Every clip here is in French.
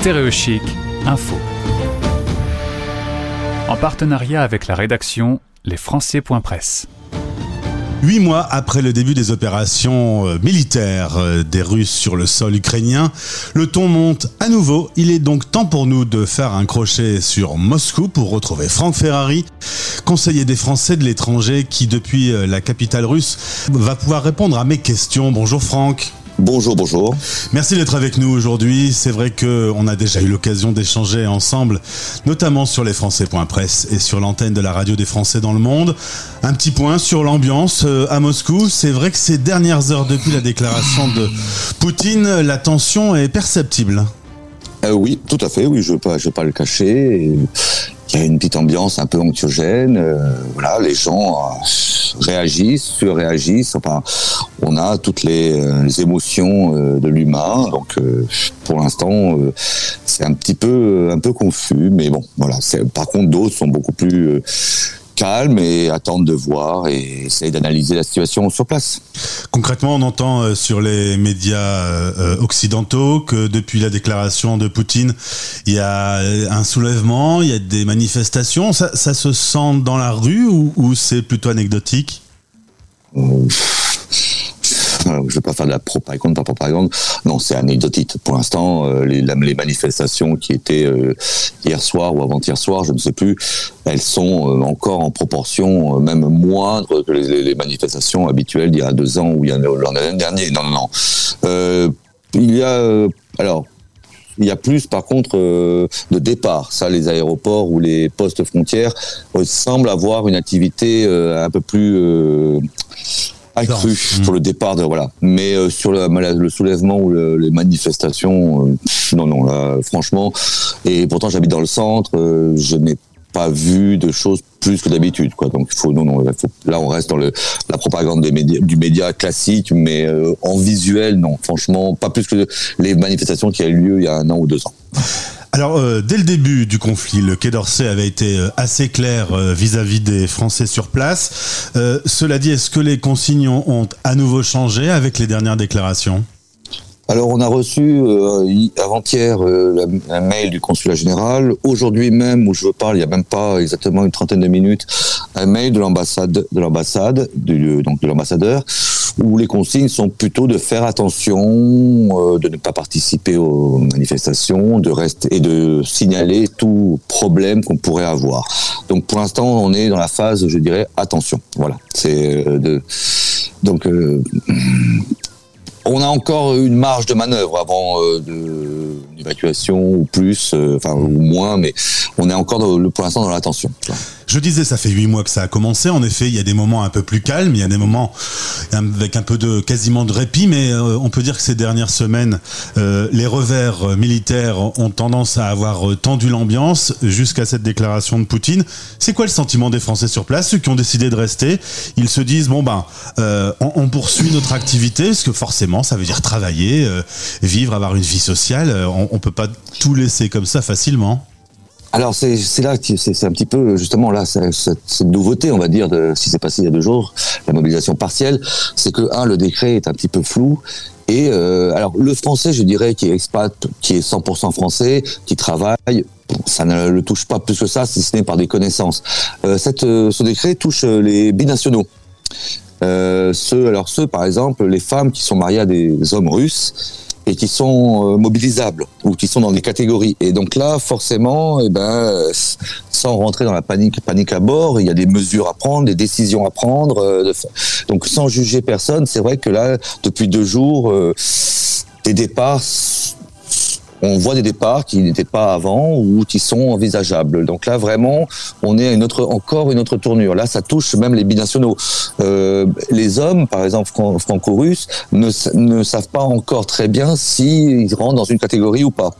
Stéréochic, info. En partenariat avec la rédaction lesfrançais.presse. Huit mois après le début des opérations euh, militaires euh, des Russes sur le sol ukrainien, le ton monte à nouveau. Il est donc temps pour nous de faire un crochet sur Moscou pour retrouver Franck Ferrari, conseiller des Français de l'étranger qui, depuis euh, la capitale russe, va pouvoir répondre à mes questions. Bonjour Franck. Bonjour, bonjour. Merci d'être avec nous aujourd'hui. C'est vrai qu'on a déjà eu l'occasion d'échanger ensemble, notamment sur les Français.press et sur l'antenne de la radio des Français dans le monde. Un petit point sur l'ambiance euh, à Moscou. C'est vrai que ces dernières heures depuis la déclaration de Poutine, la tension est perceptible. Euh, oui, tout à fait. Oui, je ne vais, vais, pas le cacher. Il y a une petite ambiance un peu anxiogène. Euh, voilà, les gens euh, réagissent, surréagissent. Enfin, on a toutes les, euh, émotions euh, de l'humain. Donc, pour l'instant, c'est un petit peu, un peu confus. Mais bon, voilà. Par contre, d'autres sont beaucoup plus calme et attendre de voir et essayer d'analyser la situation sur place. Concrètement, on entend euh, sur les médias euh, occidentaux que depuis la déclaration de Poutine, il y a un soulèvement, il y a des manifestations. Ça, se sent dans la rue ou, c'est plutôt anecdotique? Euh, je ne vais pas faire de la propagande, pas propagande. Non, c'est anecdotique. Pour l'instant, euh, les, manifestations qui étaient euh, hier soir ou avant-hier soir, je ne sais plus, elles sont euh, encore en proportion même moindre que les, manifestations habituelles d'il y a deux ans ou il y a l'année dernière. Non, non, non. il y a alors il y a plus, par contre, de départ. Ça, les aéroports ou les postes frontières semblent avoir une activité un peu plus accru mmh. sur le départ de voilà. Mais euh, sur le, le, soulèvement ou les manifestations, euh, non non là franchement. Et pourtant j'habite dans le centre, euh, je n'ai pas vu de choses plus que d'habitude quoi. Donc il faut non non là on reste dans le, la propagande des médias, du média classique, mais en visuel non franchement pas plus que les manifestations qui a eu lieu il y a un an ou deux ans. Alors, euh, dès le début du conflit, le Quai d'Orsay avait été euh, assez clair euh, vis-à-vis des Français sur place. cela dit, est-ce que les consignes ont à nouveau changé avec les dernières déclarations? Alors, on a reçu avant-hier un mail du consulat général. Aujourd'hui même, où je vous parle, il n'y a même pas exactement une trentaine de minutes, un mail de l'ambassade, de l'ambassade, donc de l'ambassadeur, où les consignes sont plutôt de faire attention, euh, de ne pas participer aux manifestations, de rester et de signaler tout problème qu'on pourrait avoir. Donc pour l'instant, on est dans la phase, je dirais, attention. Voilà. C'est euh, de donc euh, on a encore une marge de manœuvre avant de l'évacuation ou plus, enfin ou moins, mais on est encore pour l'instant dans l'attention. Je disais, ça fait huit mois que ça a commencé. En effet, il y a des moments un peu plus calmes, il y a des moments avec un peu de quasiment de répit, mais euh, on peut dire que ces dernières semaines, euh, les revers militaires ont tendance à avoir euh, tendu l'ambiance jusqu'à cette déclaration de Poutine. C'est quoi le sentiment des Français sur place, ceux qui ont décidé de rester? Ils se disent bon ben, on, on, poursuit notre activité, parce que forcément, ça veut dire travailler, vivre, avoir une vie sociale. On, on peut pas tout laisser comme ça facilement. Alors c'est là c'est un petit peu justement là cette, nouveauté on va dire de ce qui s'est passé il y a deux jours la mobilisation partielle. C'est que un le décret est un petit peu flou et euh, alors le français je dirais qui est expat qui est 100% français qui travaille ça ne le touche pas plus que ça si ce n'est par des connaissances. Euh, euh, ce décret touche les binationaux. Ceux alors ceux par exemple les femmes qui sont mariées à des hommes russes et qui sont euh, mobilisables ou qui sont dans des catégories. Et donc là, forcément, eh ben, sans rentrer dans la panique, panique à bord, il y a des mesures à prendre, des décisions à prendre. Euh, donc sans juger personne, c'est vrai que là, depuis deux jours, euh, des départs on voit des départs qui n'étaient pas avant ou qui sont envisageables. Donc là, vraiment, on est à une autre, encore une autre tournure. Là, ça touche même les binationaux. Euh, les hommes, par exemple franco-russes, ne, savent pas encore très bien s'ils rentrent dans une catégorie ou pas.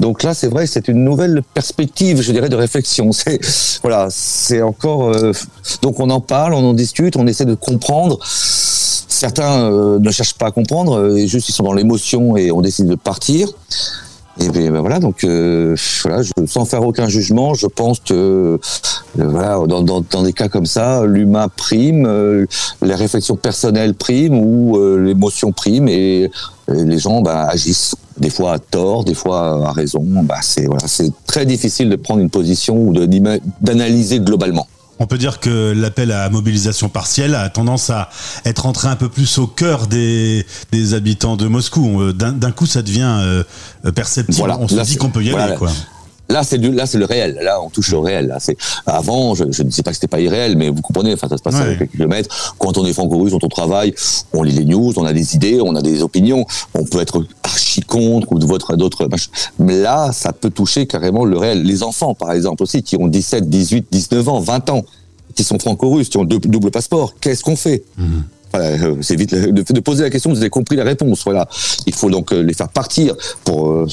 Donc là, c'est vrai, c'est une nouvelle perspective, je dirais, de réflexion. Voilà, c'est encore. Euh, donc on en parle, on en discute, on essaie de comprendre. Certains euh, ne cherchent pas à comprendre, euh, juste ils sont dans l'émotion et on décide de partir. Et ben voilà, donc euh, voilà, sans faire aucun jugement, je pense que euh, voilà, dans, dans, des cas comme ça, l'humain prime, euh, les réflexions personnelles priment ou l'émotion prime et les gens ben, agissent. des fois à tort, des fois à raison. Bah, c'est voilà, c'est très difficile de prendre une position ou d'analyser globalement. On peut dire que l'appel à mobilisation partielle a tendance à être entré un peu plus au cœur des, des habitants de Moscou. D'un coup, ça devient euh, perceptible. Voilà, on se dit qu'on peut y aller. Quoi. Là, c'est du, là, c'est le réel. Là, on touche le réel. Là, c'est avant, je, je ne sais pas que c'était pas irréel, mais vous comprenez. Enfin, ça se passe à quelques kilomètres. Quand on est franco-russe, quand on travaille, on lit les news, on a des idées, on a des opinions. On peut être archi contre ou de votre d'autres. Mais là, ça peut toucher carrément le réel. Les enfants, par exemple, aussi, qui ont 17, 18, 19 ans, 20 ans, qui sont franco-russes, qui ont double passeport. Qu'est-ce qu'on fait? Mhm. Euh, c'est vite de, poser la question, vous avez compris la réponse. Il faut donc euh, les faire partir. Euh,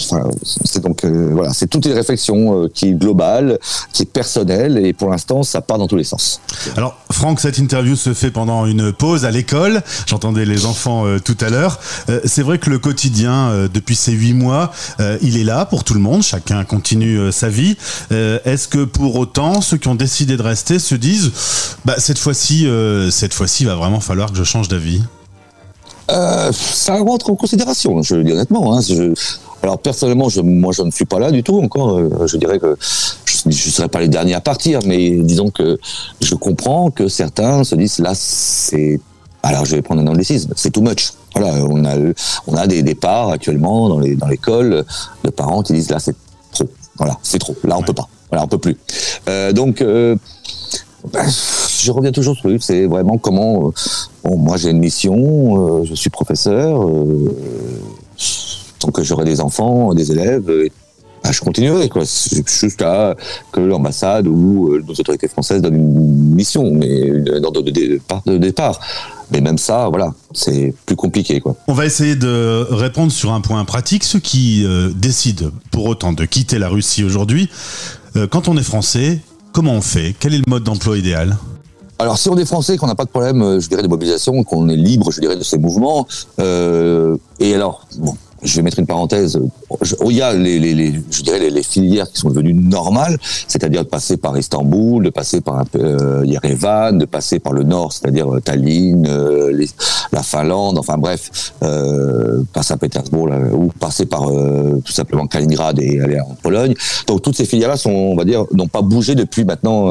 c'est donc voilà, c'est toute une réflexion qui est globale, qui est personnelle, et pour l'instant, ça part dans tous les sens. Alors, Franck, cette interview se fait pendant une pause à l'école. J'entendais les enfants tout à l'heure. c'est vrai que le quotidien, depuis ces huit mois, il est là pour tout le monde. Chacun continue sa vie. Est-ce que pour autant, ceux qui ont décidé de rester se disent, bah, cette fois-ci, cette fois-ci, va vraiment falloir que je change d'avis euh, ça rentre en considération, je le dis honnêtement. Hein, alors personnellement, je, moi, je ne suis pas là du tout encore. Euh, je dirais que je ne serai pas les derniers à partir, mais disons que je comprends que certains se disent là, c'est. Alors, je vais prendre un anglicisme, c'est too much. Voilà, on a, on a des départs actuellement dans les dans l'école de parents qui disent là, c'est trop. Voilà, c'est trop. Là, on peut pas. Voilà, on peut plus. Euh, donc. Bah, je reviens toujours sur lui, c'est vraiment comment. Euh, bon, moi, j'ai une mission, euh, je suis professeur, euh, tant que j'aurai des enfants, des élèves, bah, je continuerai, quoi, jusqu'à que l'ambassade ou nos autorités françaises donnent une mission, mais un ordre de, de départ. Mais même ça, voilà, c'est plus compliqué. Quoi. On va essayer de répondre sur un point pratique. Ceux qui décident pour autant de quitter la Russie aujourd'hui, quand on est français, comment on fait? Quel est le mode d'emploi idéal? Alors, si on est français, qu'on n'a pas de problème, euh, je dirais, de mobilisation, qu'on est libre, je dirais, de ces mouvements, euh, et alors, bon, je vais mettre une parenthèse. il y a les, les, les je dirais les, filières qui sont devenues normales, c'est-à-dire de passer par Istanbul, de passer par euh, Yerevan, de passer par le nord, c'est-à-dire euh, Tallinn, euh, la Finlande, enfin bref, euh, par Saint-Pétersbourg, ou passer par tout simplement Kaliningrad et aller en Pologne. Donc toutes ces filières-là sont, on va dire, n'ont pas bougé depuis maintenant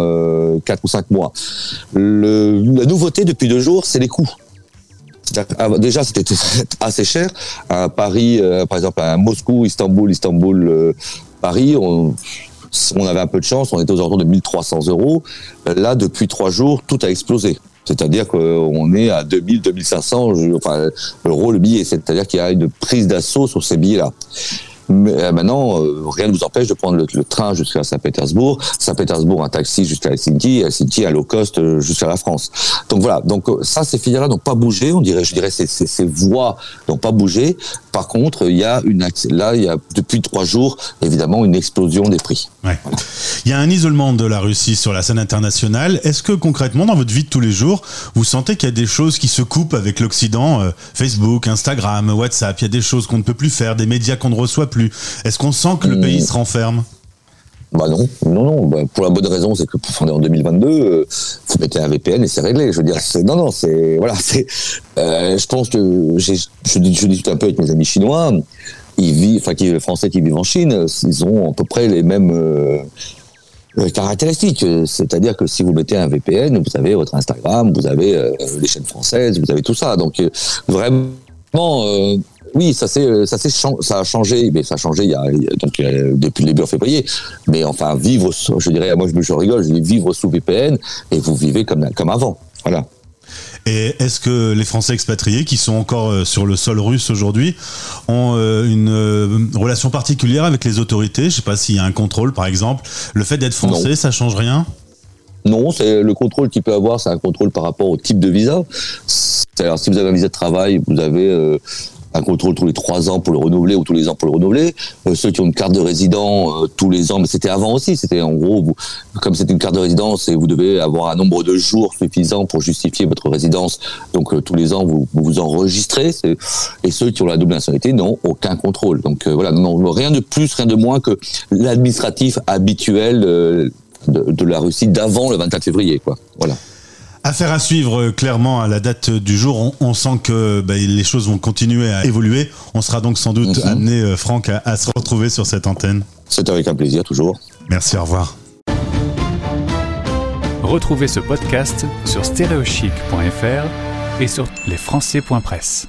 4 ou 5 mois. Le, la nouveauté depuis deux jours, c'est les coûts. Déjà, c'était assez cher. À Paris, euh, par exemple, à Moscou, Istanbul, Istanbul, euh, Paris, on, on, avait un peu de chance, on était aux alentours de 1300 euros. Là, depuis trois jours, tout a explosé. C'est-à-dire qu'on est à 2000, 2500 enfin, euros le billet. C'est-à-dire qu'il y a une prise d'assaut sur ces billets-là. Mais euh, maintenant, euh, rien ne vous empêche de prendre le, train jusqu'à Saint-Pétersbourg, Saint-Pétersbourg un taxi jusqu'à Helsinki, Helsinki à low cost euh, jusqu'à la France. Donc voilà. Donc ça, ces filières-là n'ont pas bougé. On dirait, je dirais, ces, ces, ces voies n'ont pas bougé. Par contre, il y a une là, il y a depuis trois jours, évidemment, une explosion des prix. Ouais. Il y a un isolement de la Russie sur la scène internationale. Est-ce que concrètement, dans votre vie de tous les jours, vous sentez qu'il y a des choses qui se coupent avec l'Occident, Facebook, Instagram, WhatsApp, il y a des choses qu'on ne peut plus faire, des médias qu'on ne reçoit plus Est-ce qu'on sent que le pays se renferme? Bah non, non, non. Bah, pour la bonne raison, c'est que est en 2022, euh, vous mettez un VPN et c'est réglé. Je veux dire, non, non, c'est voilà, c'est. Euh, je pense que je, je discute un peu avec mes amis chinois. Ils vivent, enfin, les Français qui vivent en Chine, ils ont à peu près les mêmes. Euh, caractéristiques, c'est-à-dire que si vous mettez un VPN, vous avez votre Instagram, vous avez euh, les chaînes françaises, vous avez tout ça. Donc euh, vraiment, euh, oui, ça c'est ça c'est ça a changé, mais ça a changé depuis le début en février. Mais enfin vivre, je dirais, moi je, je rigole, je dis vivre sous VPN et vous vivez comme comme avant. Voilà. Et est-ce que les Français expatriés qui sont encore euh, sur le sol russe aujourd'hui ont euh, une euh, relation particulière avec les autorités? Je ne sais pas s'il y a un contrôle, par exemple. Le fait d'être français, ça ça change rien? Non, c'est le contrôle qu'il peut avoir, c'est un contrôle par rapport au type de visa. Alors, si vous avez un visa de travail, vous avez un contrôle tous les trois ans pour le renouveler ou tous les ans pour le renouveler. Euh, ceux qui ont une carte de résident euh, tous les ans, mais c'était avant aussi. C'était en gros, comme c'est une carte de résidence et vous devez avoir un nombre de jours suffisant pour justifier votre résidence. Donc euh, tous les ans, vous vous, enregistrez. Et ceux qui ont la double nationalité n'ont aucun contrôle. Donc voilà, rien de plus, rien de moins que l'administratif habituel de, de, la Russie d'avant le 24 février. Quoi. Voilà. Affaire à suivre euh, clairement à la date du jour. On, on sent que bah, les choses vont continuer à évoluer. On sera donc sans doute Mhm. amené, euh, Franck, à, à se retrouver sur cette antenne. C'est avec un plaisir toujours. Merci, au revoir. Retrouvez ce podcast sur stereochic.fr et sur lesfrançais.press.